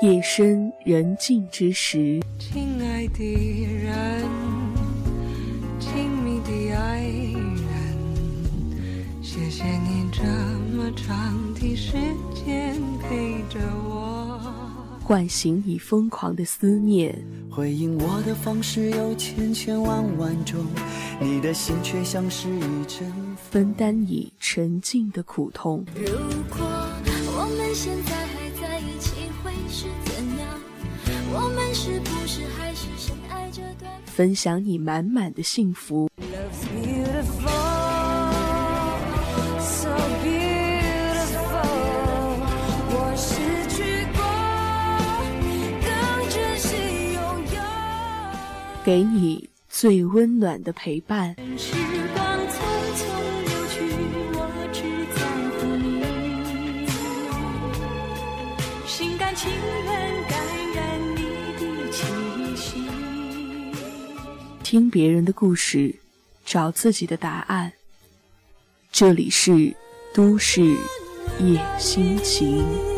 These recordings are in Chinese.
夜深人静之时，亲爱的人，亲密的爱人，谢谢你这么长的时间陪着我。唤醒你疯狂的思念，回应我的方式有千千万万种，你的心却像是一阵分担你沉静的苦痛。如果我们现在分享你满满的幸福。给你最温暖的陪伴。听别人的故事，找自己的答案。这里是都市夜心情。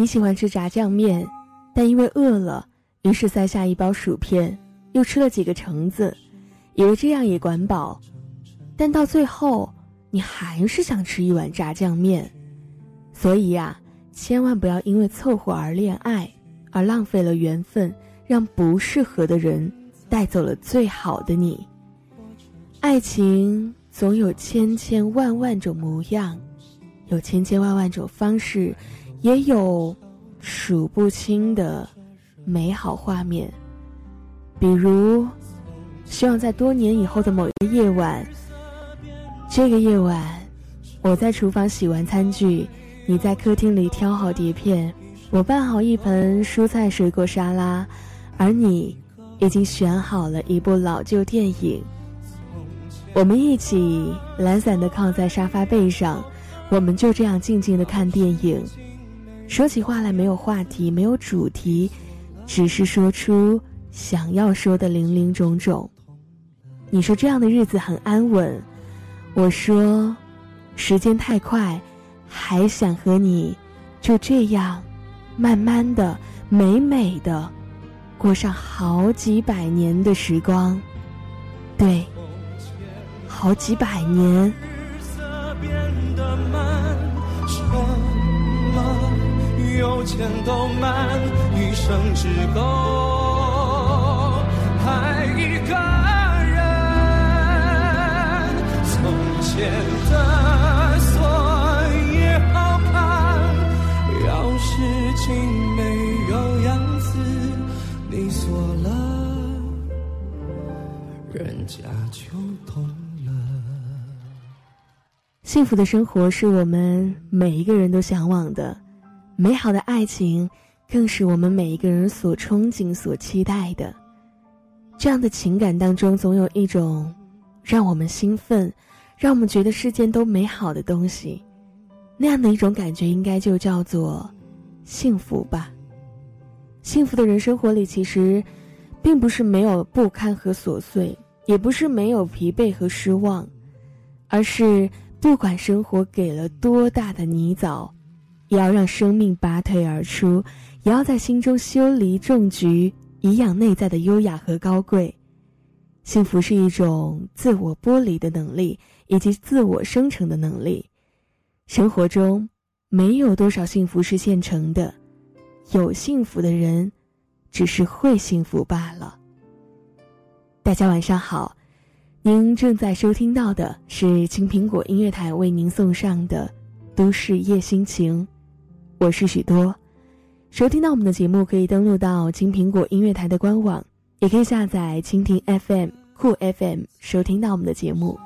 你喜欢吃炸酱面，但因为饿了，于是塞下一包薯片，又吃了几个橙子，以为这样也管饱，但到最后，你还是想吃一碗炸酱面。所以呀，千万不要因为凑合而恋爱，而浪费了缘分，让不适合的人带走了最好的你。爱情总有千千万万种模样，有千千万万种方式。也有数不清的美好画面，比如，希望在多年以后的某一个夜晚，这个夜晚，我在厨房洗完餐具，你在客厅里挑好碟片，我拌好一盆蔬菜水果沙拉，而你已经选好了一部老旧电影，我们一起懒散的靠在沙发背上，我们就这样静静的看电影。说起话来没有话题，没有主题，只是说出想要说的零零种种。你说这样的日子很安稳，我说时间太快，还想和你就这样慢慢的、美美的过上好几百年的时光。对，好几百年。有钱都慢，一生只够爱一个人。从前的锁也好看，要是情没有样子，你锁了，人家就懂了。幸福的生活是我们每一个人都向往的。美好的爱情，更是我们每一个人所憧憬、所期待的。这样的情感当中，总有一种让我们兴奋、让我们觉得世间都美好的东西。那样的一种感觉，应该就叫做幸福吧。幸福的人生活里，其实并不是没有不堪和琐碎，也不是没有疲惫和失望，而是不管生活给了多大的泥沼。也要让生命拔腿而出，也要在心中修篱种菊，以养内在的优雅和高贵。幸福是一种自我剥离的能力，以及自我生成的能力。生活中没有多少幸福是现成的，有幸福的人，只是会幸福罢了。大家晚上好，您正在收听到的是青苹果音乐台为您送上的《都市夜心情》。我是许多，收听到我们的节目可以登录到青苹果音乐台的官网，也可以下载蜻蜓 FM、酷 FM 收听到我们的节目。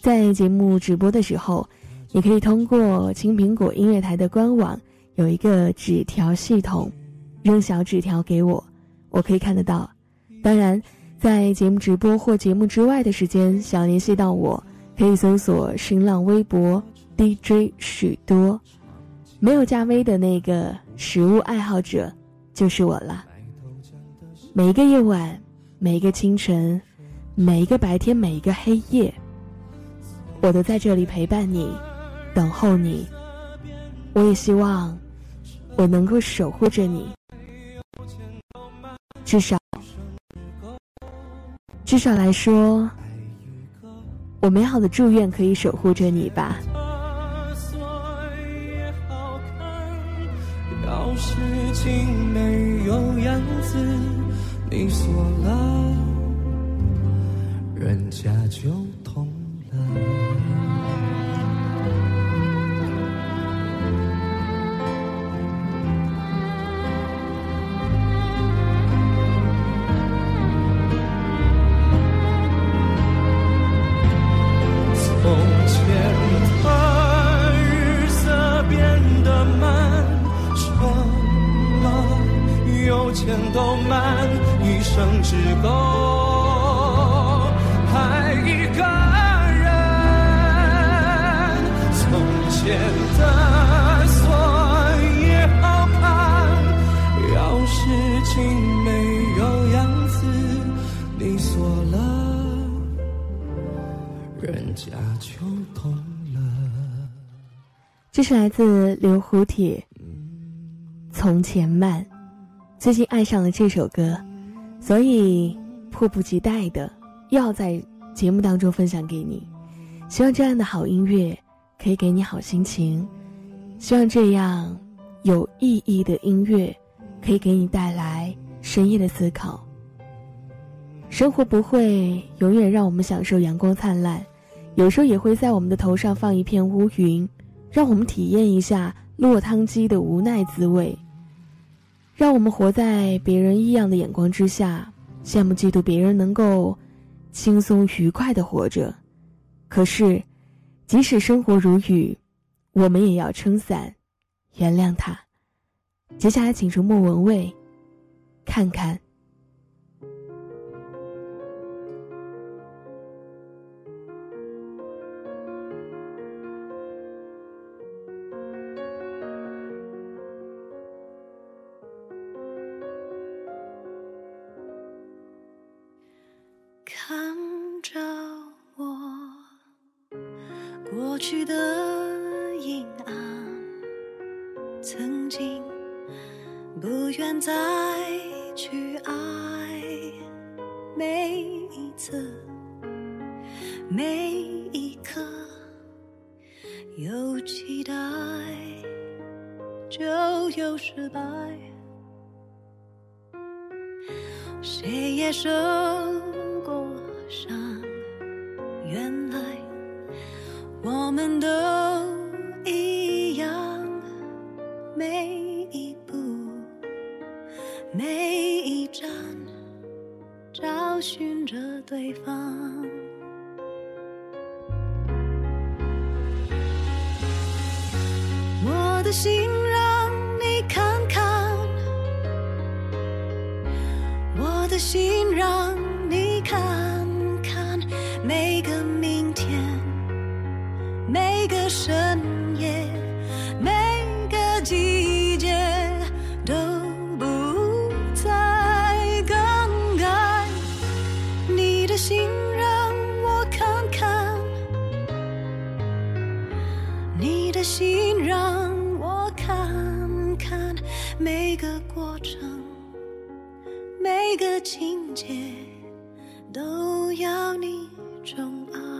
在节目直播的时候，也可以通过青苹果音乐台的官网有一个纸条系统，扔小纸条给我，我可以看得到。当然，在节目直播或节目之外的时间，想联系到我，可以搜索新浪微博 DJ 许多。没有加微的那个食物爱好者，就是我了。每一个夜晚，每一个清晨，每一个白天，每一个黑夜，我都在这里陪伴你，等候你。我也希望我能够守护着你，至少，至少来说，我美好的祝愿可以守护着你吧。事情没有样子，你锁了，人家就痛了。都慢，一生只够爱一个人。从前的锁也好看，要是情没有样子，你锁了，人家就懂了。这是来自刘胡铁，从前慢》，最近爱上了这首歌，所以迫不及待的要在节目当中分享给你。希望这样的好音乐可以给你好心情，希望这样有意义的音乐可以给你带来深夜的思考。生活不会永远让我们享受阳光灿烂，有时候也会在我们的头上放一片乌云，让我们体验一下落汤鸡的无奈滋味。让我们活在别人异样的眼光之下，羡慕嫉妒别人能够轻松愉快的活着。可是，即使生活如雨，我们也要撑伞，原谅他。接下来，请出莫文蔚，看看。每个过程。每个情节都要你宠爱。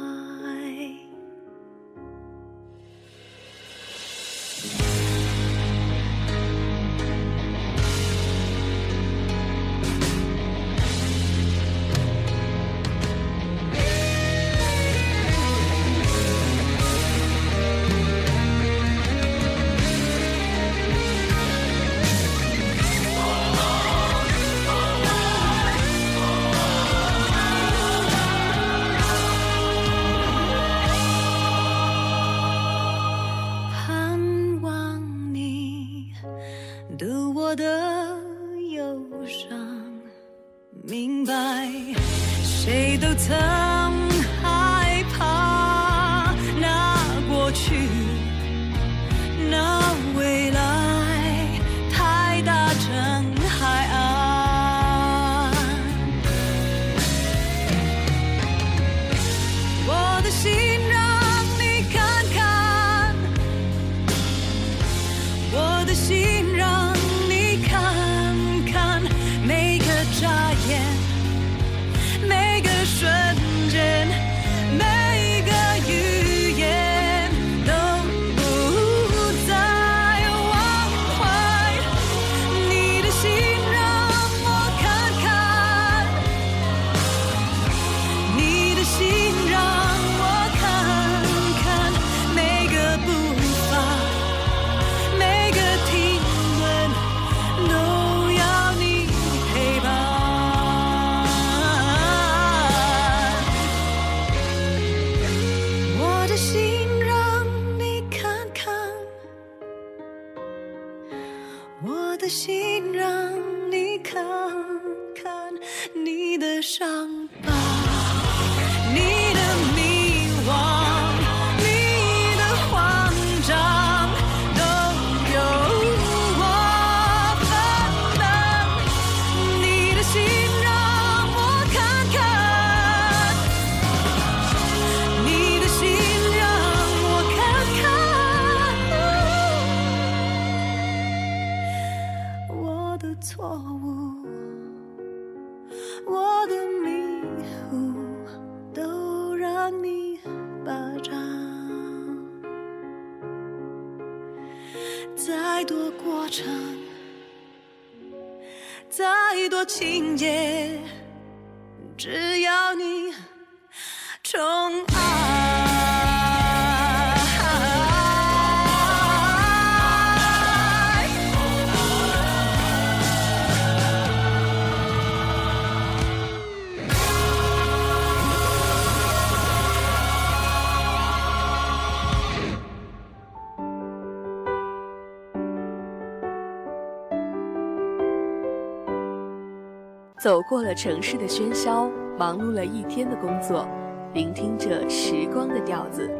过了城市的喧嚣，忙碌了一天的工作，聆听着时光的调子。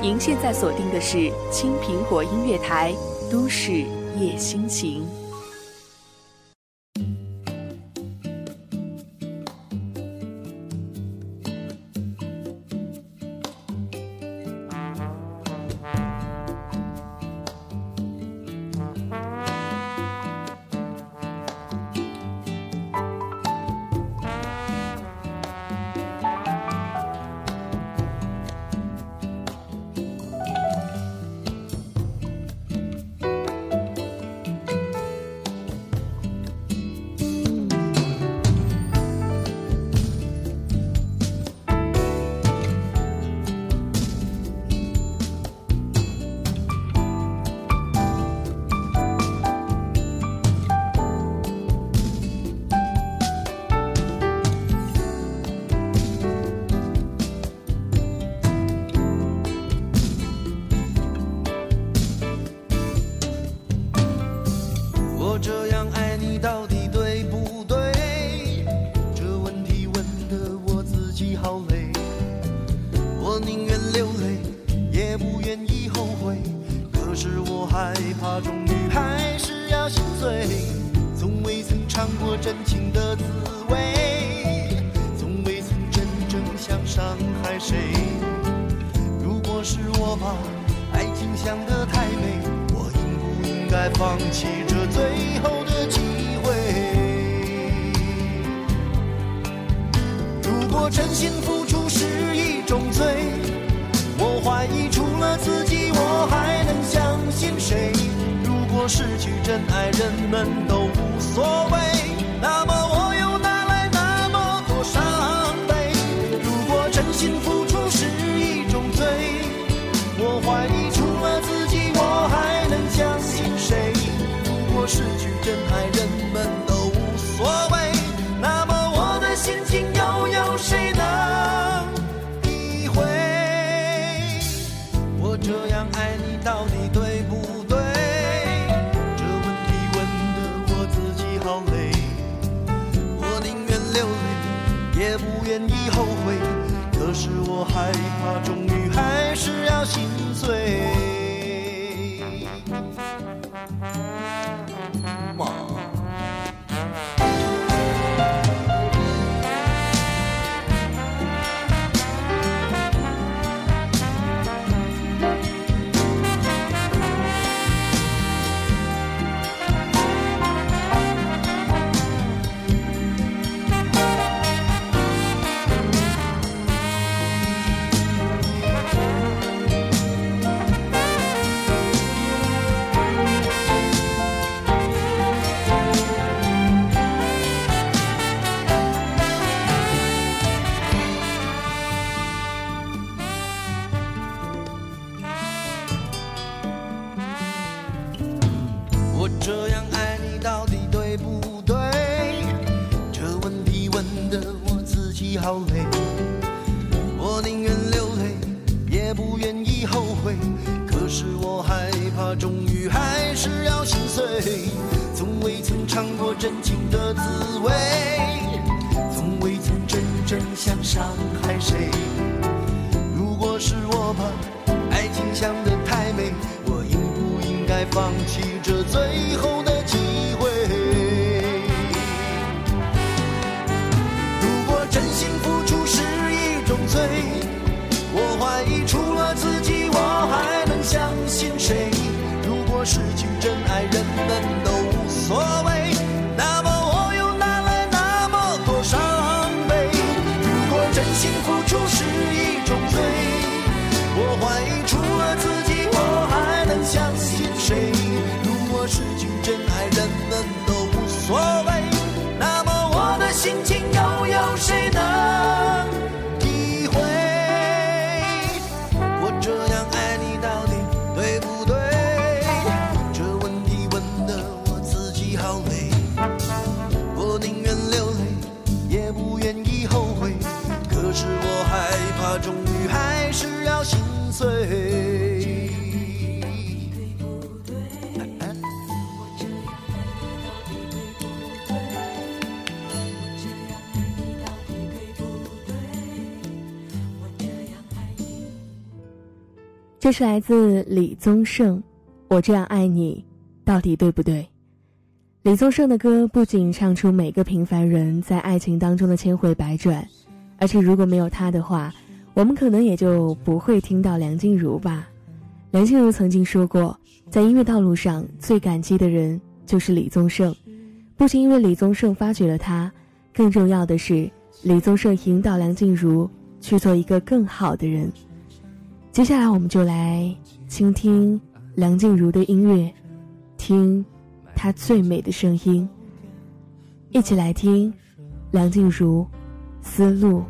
您现在锁定的是青苹果音乐台《都市夜心情》。失去真爱，人们都无所谓，那么我的心情又有谁能体会？我这样爱你到底对不对？这问题问得我自己好累，我宁愿流泪，也不愿意后悔。可是我害怕，终于还是要心碎。好累，我宁愿流泪，也不愿意后悔。可是我害怕，终于还是要心碎。从未曾尝过真情的滋味，从未曾真正想伤害谁。如果是我把爱情想得太美，我应不应该放弃这最后我怀疑除了自己我还能相信谁如果失去真爱人们都无所谓那么我又哪来那么多伤悲如果真心付出是一种罪我怀疑除了自己我还能相信谁如果失去真爱人们都无所谓那么我的心情终于还是要心碎。这是来自李宗盛，《我这样爱你，到底对不对》。李宗盛的歌不仅唱出每个平凡人在爱情当中的千回百转，而且如果没有他的话，我们可能也就不会听到梁静茹吧。梁静茹曾经说过在音乐道路上最感激的人就是李宗盛。不仅因为李宗盛发掘了她更重要的是李宗盛引导梁静茹去做一个更好的人。接下来我们就来倾听梁静茹的音乐听她最美的声音。一起来听梁静茹思路。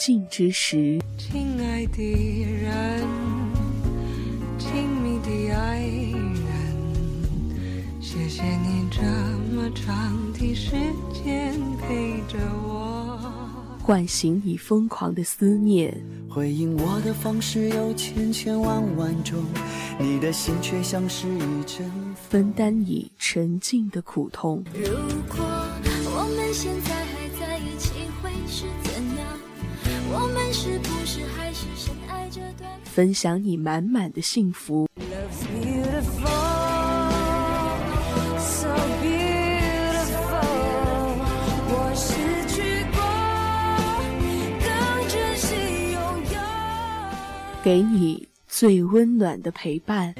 静之时，亲爱的人，亲密的爱人，谢谢你这么长的时间陪着我。唤醒你疯狂的思念，回应我的方式有千千万万种，你的心却像是一阵分担你沉静的苦痛。如果我们现在分享你满满的幸福。给你最温暖的陪伴。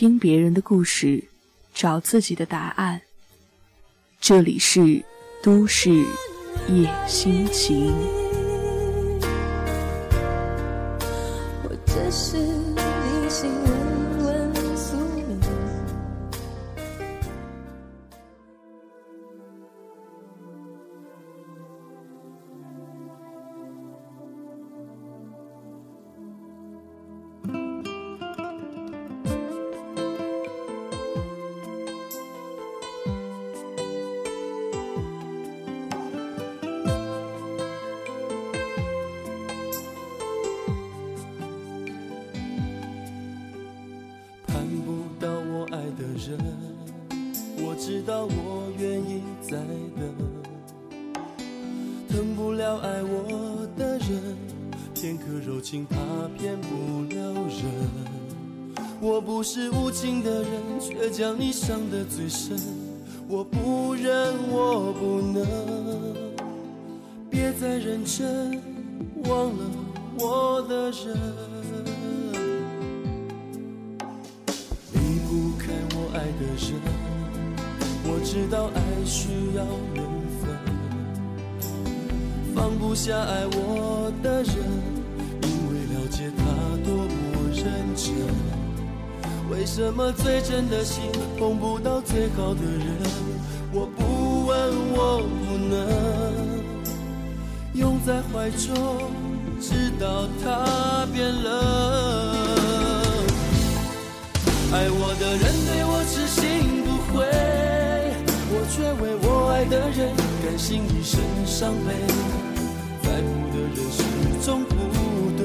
听别人的故事，找自己的答案。这里是都市夜心情。最深。我不忍，我不能，别再认真，忘了我的人。离不开我爱的人，我知道爱需要缘分，放不下爱我的什么最真的心碰不到最好的人？我不问，我不能。拥在怀中，直到他变冷。爱我的人对我痴心不悔，我却为我爱的人甘心一生伤悲。在乎的人始终不对，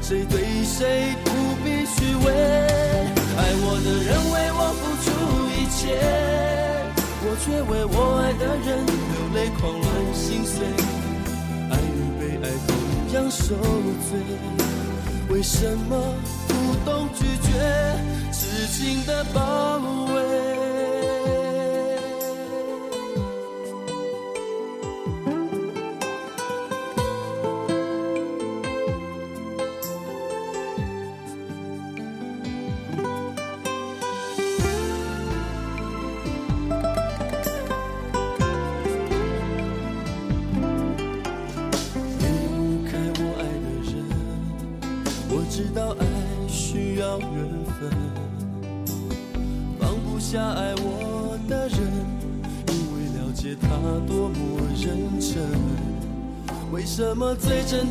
谁对谁不必虚伪。爱我的人为我付出一切，我却为我爱的人流泪狂乱心碎。爱与被爱同样受罪，为什么不懂拒绝痴情的包围？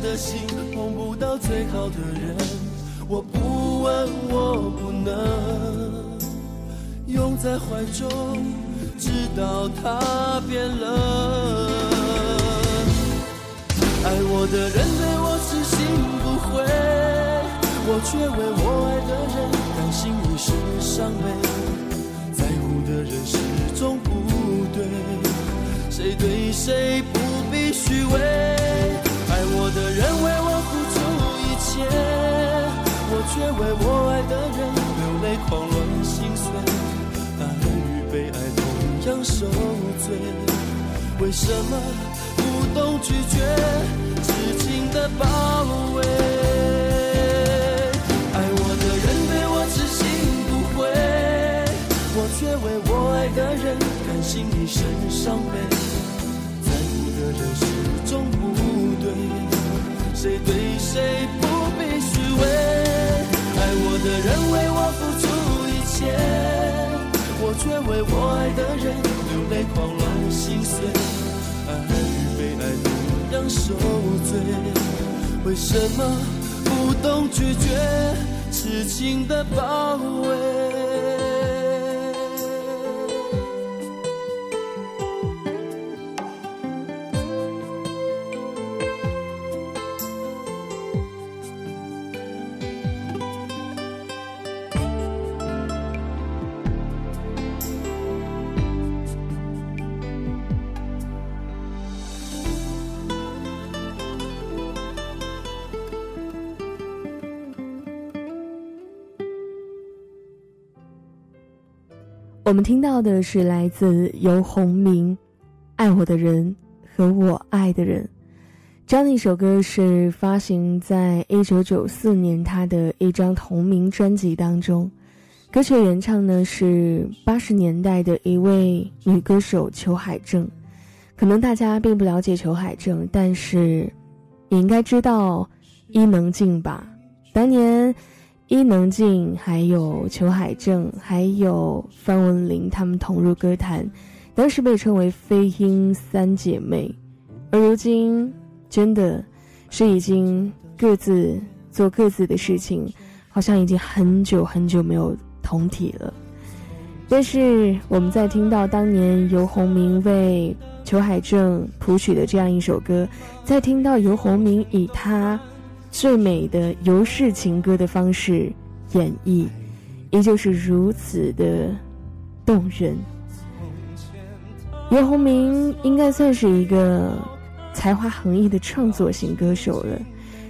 的心碰不到最好的人？我不问，我不能拥在怀中，直到他变冷。爱我的人对我痴心不悔，我却为我爱的人甘心一世伤悲。在乎的人始终不对，谁对谁不必虚伪。受罪，为什么不懂拒绝痴情的包围？爱我的人对我痴心不悔，我却为我爱的人甘心一生伤悲。在乎的人始终不对，谁对谁不必虚伪。爱我的人为我付出一切，我却为我爱的人泪狂乱心碎。爱与被爱同样受罪，为什么不懂拒绝痴情的包围？我们听到的是来自游鸿明《爱我的人和我爱的人》这样的一首歌，是发行在一九九四年他的一张同名专辑当中。歌曲原唱呢是八十年代的一位女歌手裘海正。可能大家并不了解裘海正，但是你应该知道伊能静吧？当年。伊能静、还有裘海正、还有范文琳，她们同入歌坛，当时被称为“飞鹰三姐妹”，而如今，真的是已经各自做各自的事情，好像已经很久很久没有同体了。但是我们在听到当年游鸿明为裘海正谱曲的这样一首歌，在听到游鸿明以他。最美的游氏情歌的方式演绎，依旧是如此的动人。游鸿明应该算是一个才华横溢的创作型歌手了，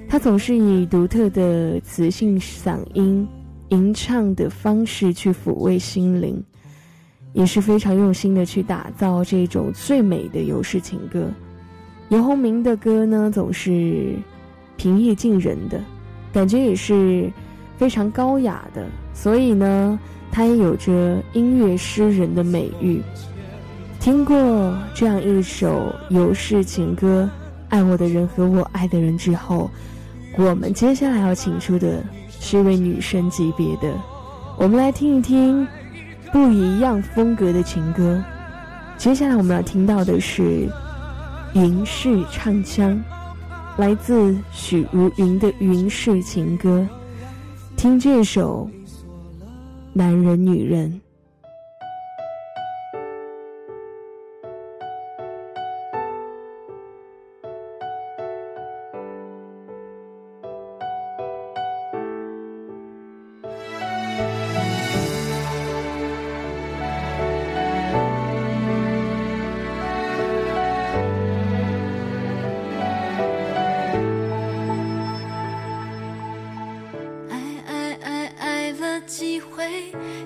他总是以独特的磁性嗓音、吟唱的方式去抚慰心灵，也是非常用心的去打造这种最美的游氏情歌。游鸿明的歌呢，总是。平易近人的感觉也是非常高雅的，所以呢，他也有着音乐诗人的美誉。听过这样一首游氏情歌《爱我的人和我爱的人》之后，我们接下来要请出的是一位女神级别的，我们来听一听不一样风格的情歌。接下来我们要听到的是云氏唱腔。来自许茹芸的《云氏情歌》，听这首《男人女人》。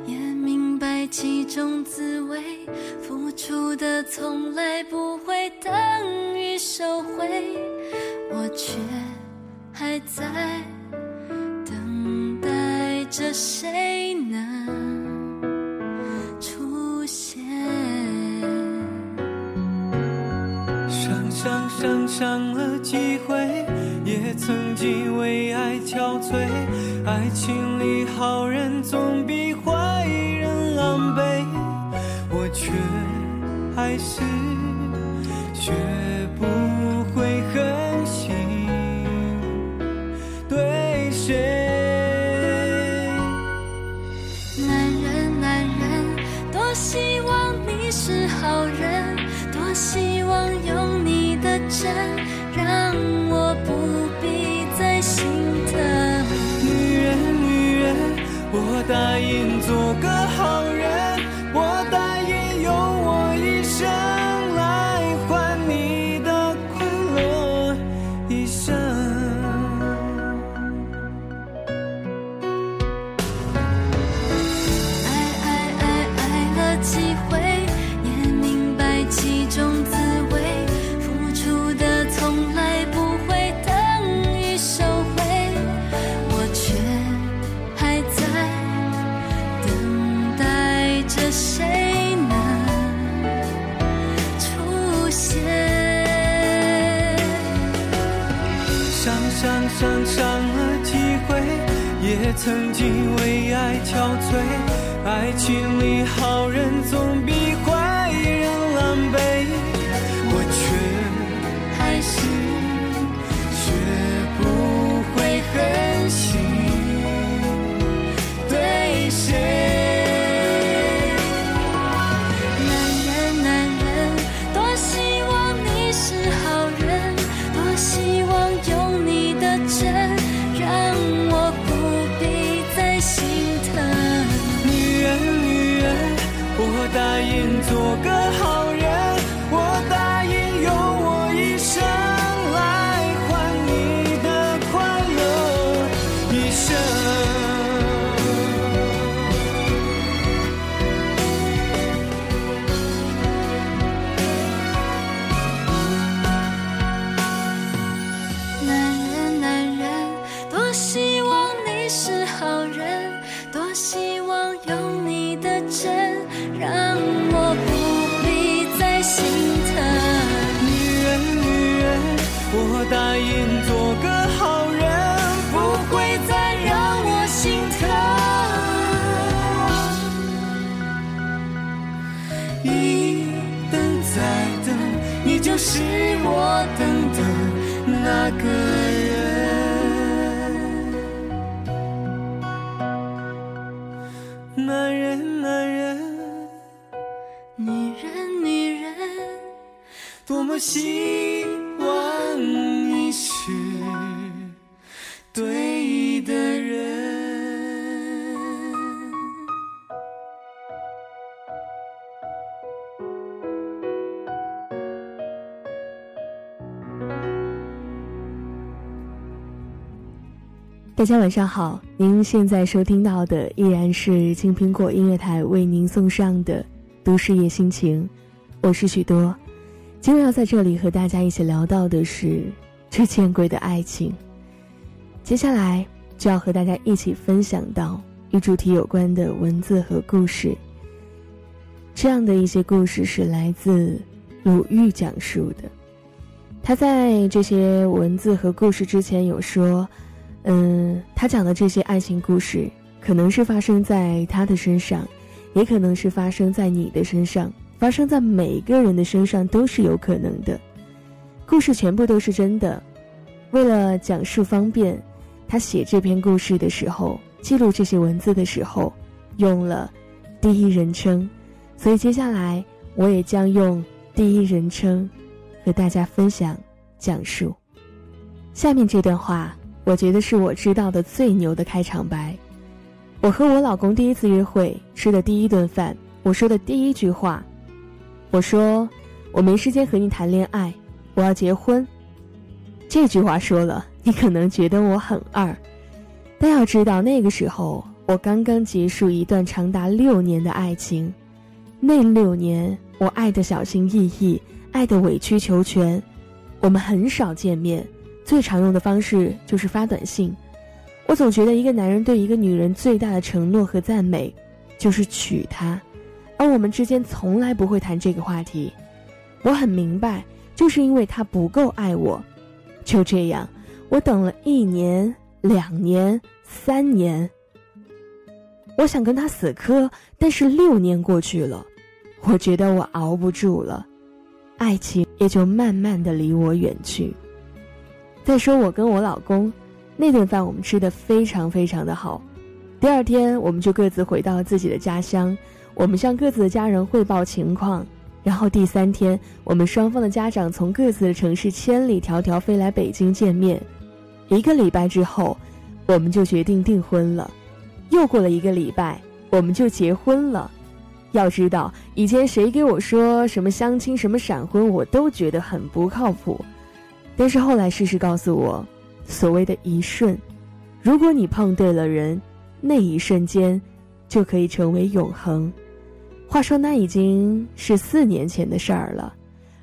也明白其中滋味付出的从来不会等于收回我却还在等待着谁能出现。伤伤伤伤了几回也曾经为爱憔悴爱情里好人总比是。学不会狠心对谁。男人，男人，多希望你是好人，多希望有你的真，让我不必再心疼。女人，女人，我答应做个爱情里好人总大家晚上好，您现在收听到的依然是青苹果音乐台为您送上的《都市夜心情》，我是许多。今天要在这里和大家一起聊到的是最见鬼的爱情。接下来就要和大家一起分享到与主题有关的文字和故事。这样的一些故事是来自鲁豫讲述的。他在这些文字和故事之前有说。嗯，他讲的这些爱情故事，可能是发生在他的身上，也可能是发生在你的身上，发生在每个人的身上都是有可能的。故事全部都是真的。为了讲述方便，他写这篇故事的时候，记录这些文字的时候，用了第一人称，所以接下来我也将用第一人称和大家分享讲述。下面这段话。我觉得是我知道的最牛的开场白。我和我老公第一次约会吃的第一顿饭，我说的第一句话，我说我没时间和你谈恋爱，我要结婚。这句话说了，你可能觉得我很二，但要知道那个时候我刚刚结束一段长达六年的爱情，那六年我爱的小心翼翼，爱的委曲求全，我们很少见面。最常用的方式就是发短信。我总觉得一个男人对一个女人最大的承诺和赞美，就是娶她，而我们之间从来不会谈这个话题。我很明白，就是因为他不够爱我。就这样，我等了一年、两年、三年。我想跟他死磕，但是六年过去了，我觉得我熬不住了。爱情也就慢慢的离我远去。再说我跟我老公，那顿饭我们吃的非常非常的好。第二天我们就各自回到了自己的家乡，我们向各自的家人汇报情况。然后第三天，我们双方的家长从各自的城市千里迢迢飞来北京见面。一个礼拜之后，我们就决定订婚了。又过了一个礼拜，我们就结婚了。要知道，以前谁给我说什么相亲、什么闪婚，我都觉得很不靠谱。但是后来事实告诉我，所谓的一瞬，如果你碰对了人，那一瞬间就可以成为永恒。话说，那已经是四年前的事儿了。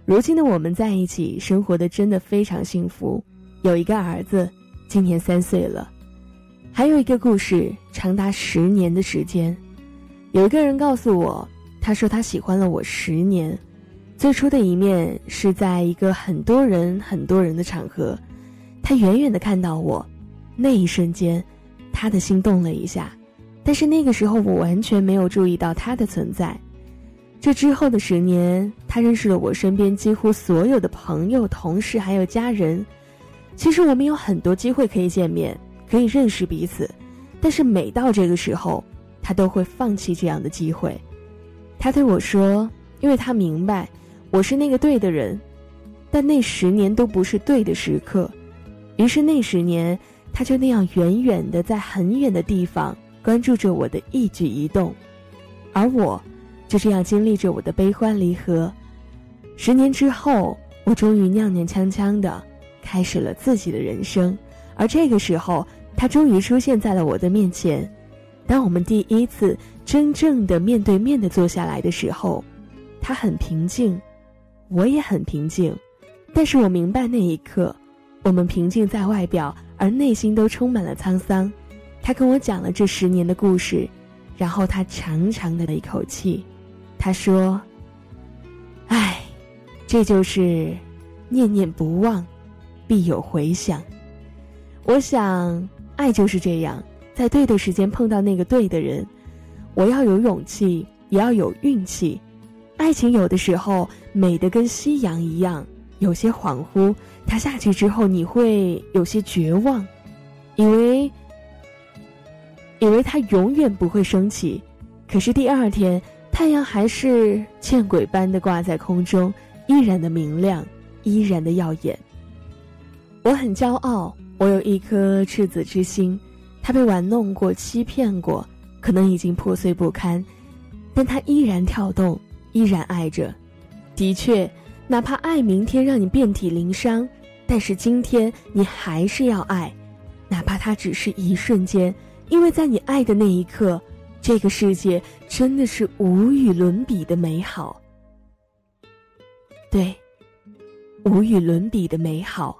如今的我们在一起，生活的真的非常幸福，有一个儿子，今年三岁了。还有一个故事，长达十年的时间。有一个人告诉我，他说他喜欢了我十年。最初的一面是在一个很多人、很多人的场合，他远远的看到我，那一瞬间，他的心动了一下。但是那个时候我完全没有注意到他的存在。这之后的十年，他认识了我身边几乎所有的朋友、同事还有家人。其实我们有很多机会可以见面，可以认识彼此，但是每到这个时候，他都会放弃这样的机会。他对我说：“因为他明白我是那个对的人，但那十年都不是对的时刻。”于是那十年，他就那样远远的在很远的地方。关注着我的一举一动，而我，就这样经历着我的悲欢离合。十年之后，我终于踉踉跄跄的开始了自己的人生。而这个时候，他终于出现在了我的面前。当我们第一次真正的面对面的坐下来的时候，他很平静，我也很平静。但是我明白那一刻，我们平静在外表，而内心都充满了沧桑。他跟我讲了这十年的故事，然后他长长的了一口气，他说：“唉，这就是念念不忘，必有回响。我想，爱就是这样，在对的时间碰到那个对的人。我要有勇气，也要有运气。爱情有的时候美得跟夕阳一样，有些恍惚。它下去之后，你会有些绝望，以为。”以为它永远不会升起，可是第二天太阳还是见鬼般的挂在空中，依然的明亮，依然的耀眼。我很骄傲，我有一颗赤子之心，它被玩弄过，欺骗过，可能已经破碎不堪，但它依然跳动，依然爱着。的确，哪怕爱明天让你遍体鳞伤，但是今天你还是要爱，哪怕它只是一瞬间。因为在你爱的那一刻，这个世界真的是无与伦比的美好。对，无与伦比的美好。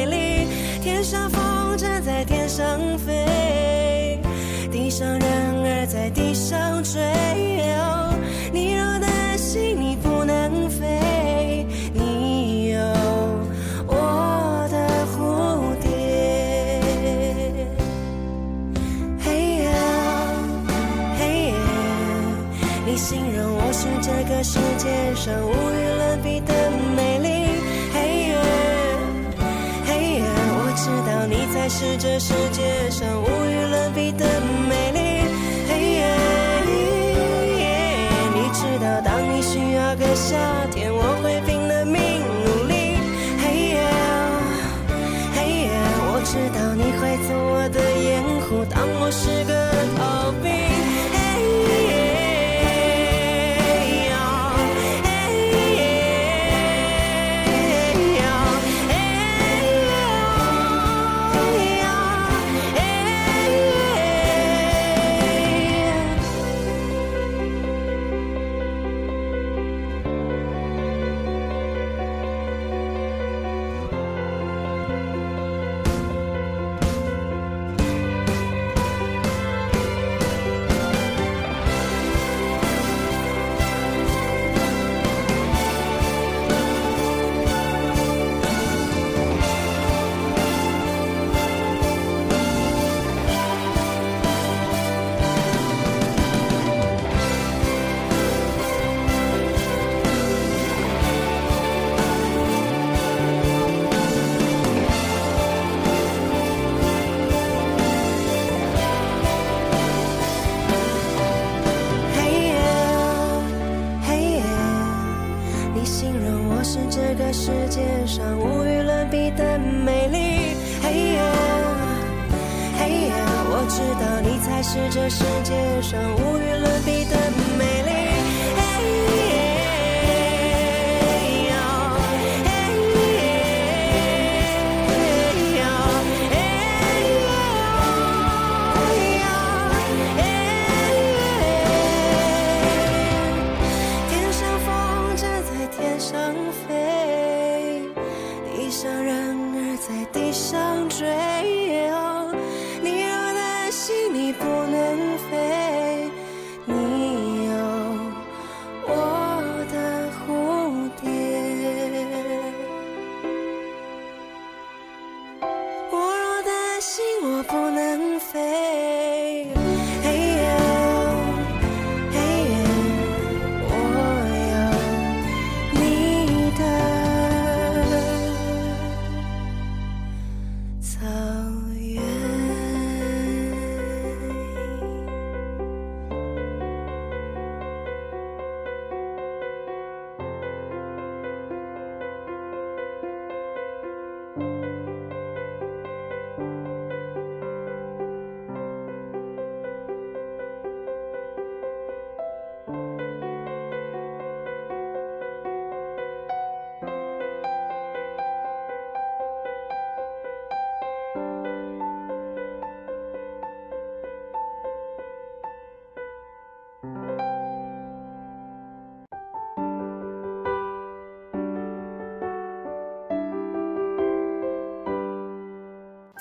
世界上无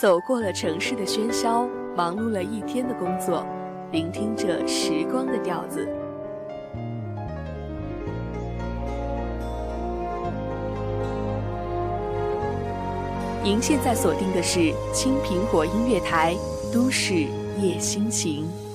走过了城市的喧嚣忙碌了一天的工作聆听着时光的调子。您现在锁定的是青苹果音乐台都市夜心情。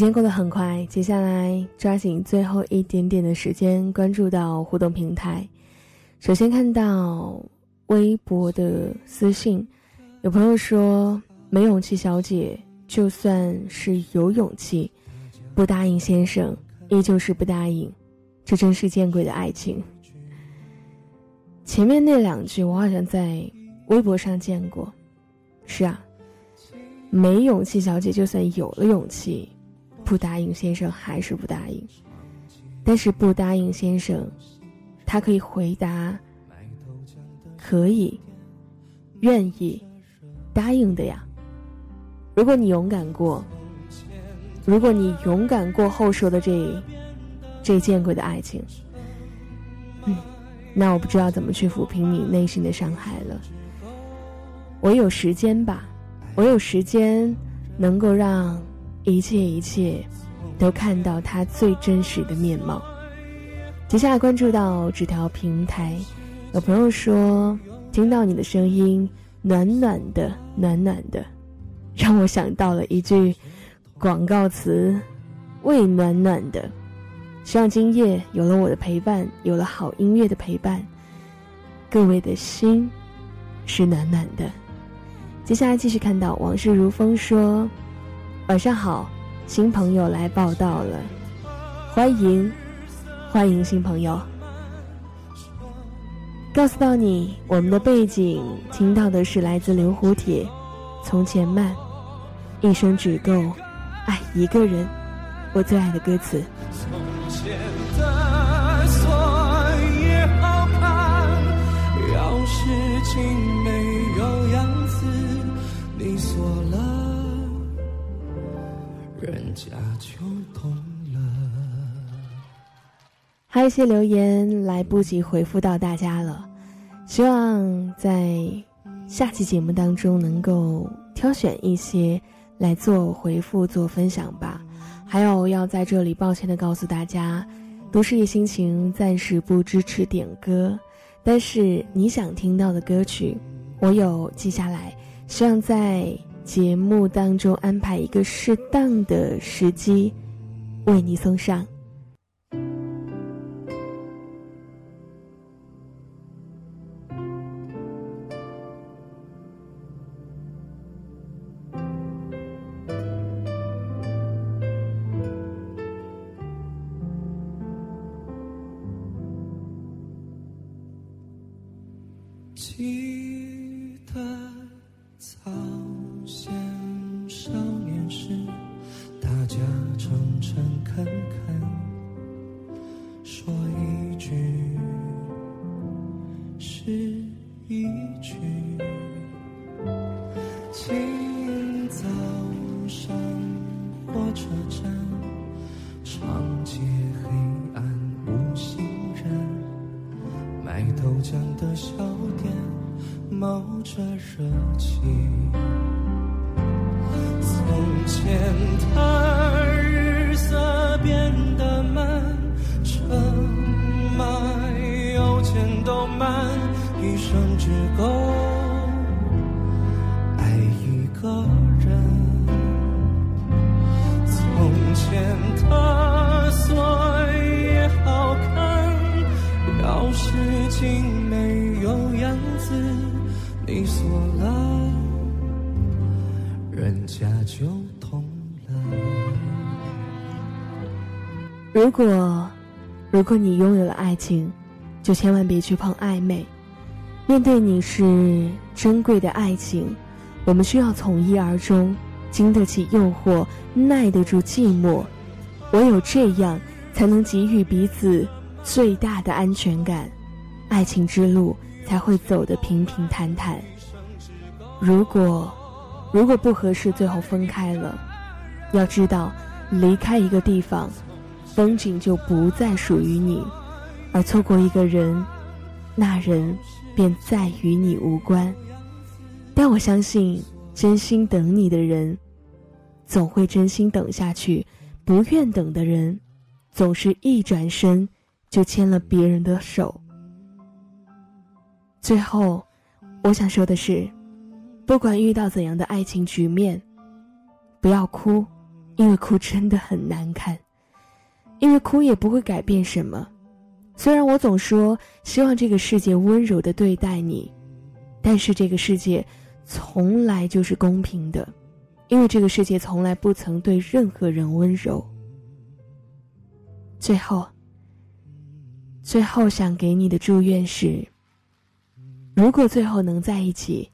时间过得很快，接下来抓紧最后一点点的时间，关注到互动平台。首先看到微博的私信，有朋友说：“没勇气小姐，就算是有勇气，不答应先生，依旧是不答应，这真是见鬼的爱情。”前面那两句我好像在微博上见过。是啊，没勇气小姐就算有了勇气，不答应先生还是不答应。但是不答应先生。他可以回答：“可以，愿意，答应的呀。”如果你勇敢过，如果你勇敢过后说的这这见鬼的爱情，嗯，那我不知道怎么去抚平你内心的伤害了。我有时间吧，我有时间能够让一切一切都看到他最真实的面貌。接下来关注到纸条平台，有朋友说听到你的声音，暖暖的，暖暖的，让我想到了一句广告词：胃暖暖的。希望今夜有了我的陪伴，有了好音乐的陪伴，各位的心是暖暖的。接下来继续看到往事如风说，晚上好，新朋友来报道了，欢迎。欢迎新朋友。告诉到你，我们的背景听到的是来自刘胡铁，《从前慢》，一生只够爱一个人，我最爱的歌词。从前的锁也好看，要是情人家就懂。还有一些留言来不及回复到大家了，希望在下期节目当中能够挑选一些来做回复、做分享吧。还有要在这里抱歉的告诉大家，都市夜心情暂时不支持点歌，但是你想听到的歌曲，我有记下来，希望在节目当中安排一个适当的时机，为你送上。诚恳如果你拥有了爱情，就千万别去碰暧昧。面对你是珍贵的爱情，我们需要从一而终，经得起诱惑，耐得住寂寞。唯有这样，才能给予彼此最大的安全感，爱情之路才会走得平平坦坦。如果，如果不合适，最后分开了，要知道，离开一个地方。风景就不再属于你，而错过一个人，那人便再与你无关。但我相信，真心等你的人，总会真心等下去；不愿等的人，总是一转身就牵了别人的手。最后，我想说的是，不管遇到怎样的爱情局面，不要哭，因为哭真的很难看，因为哭也不会改变什么。虽然我总说希望这个世界温柔的对待你，但是这个世界从来就是公平的，因为这个世界从来不曾对任何人温柔。最后，最后想给你的祝愿是：如果最后能在一起，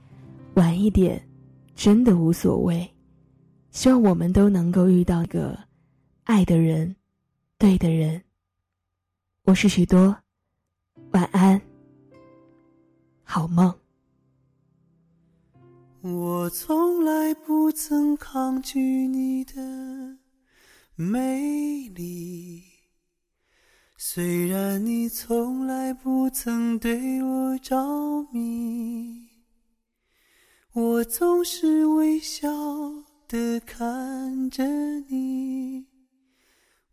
晚一点，真的无所谓。希望我们都能够遇到个爱的人，对的人。我是许多，晚安，好梦。我从来不曾抗拒你的美丽，虽然你从来不曾对我着迷，我总是微笑。的看着你，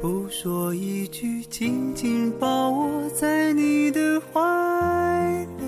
不说一句，紧紧抱我在你的怀里。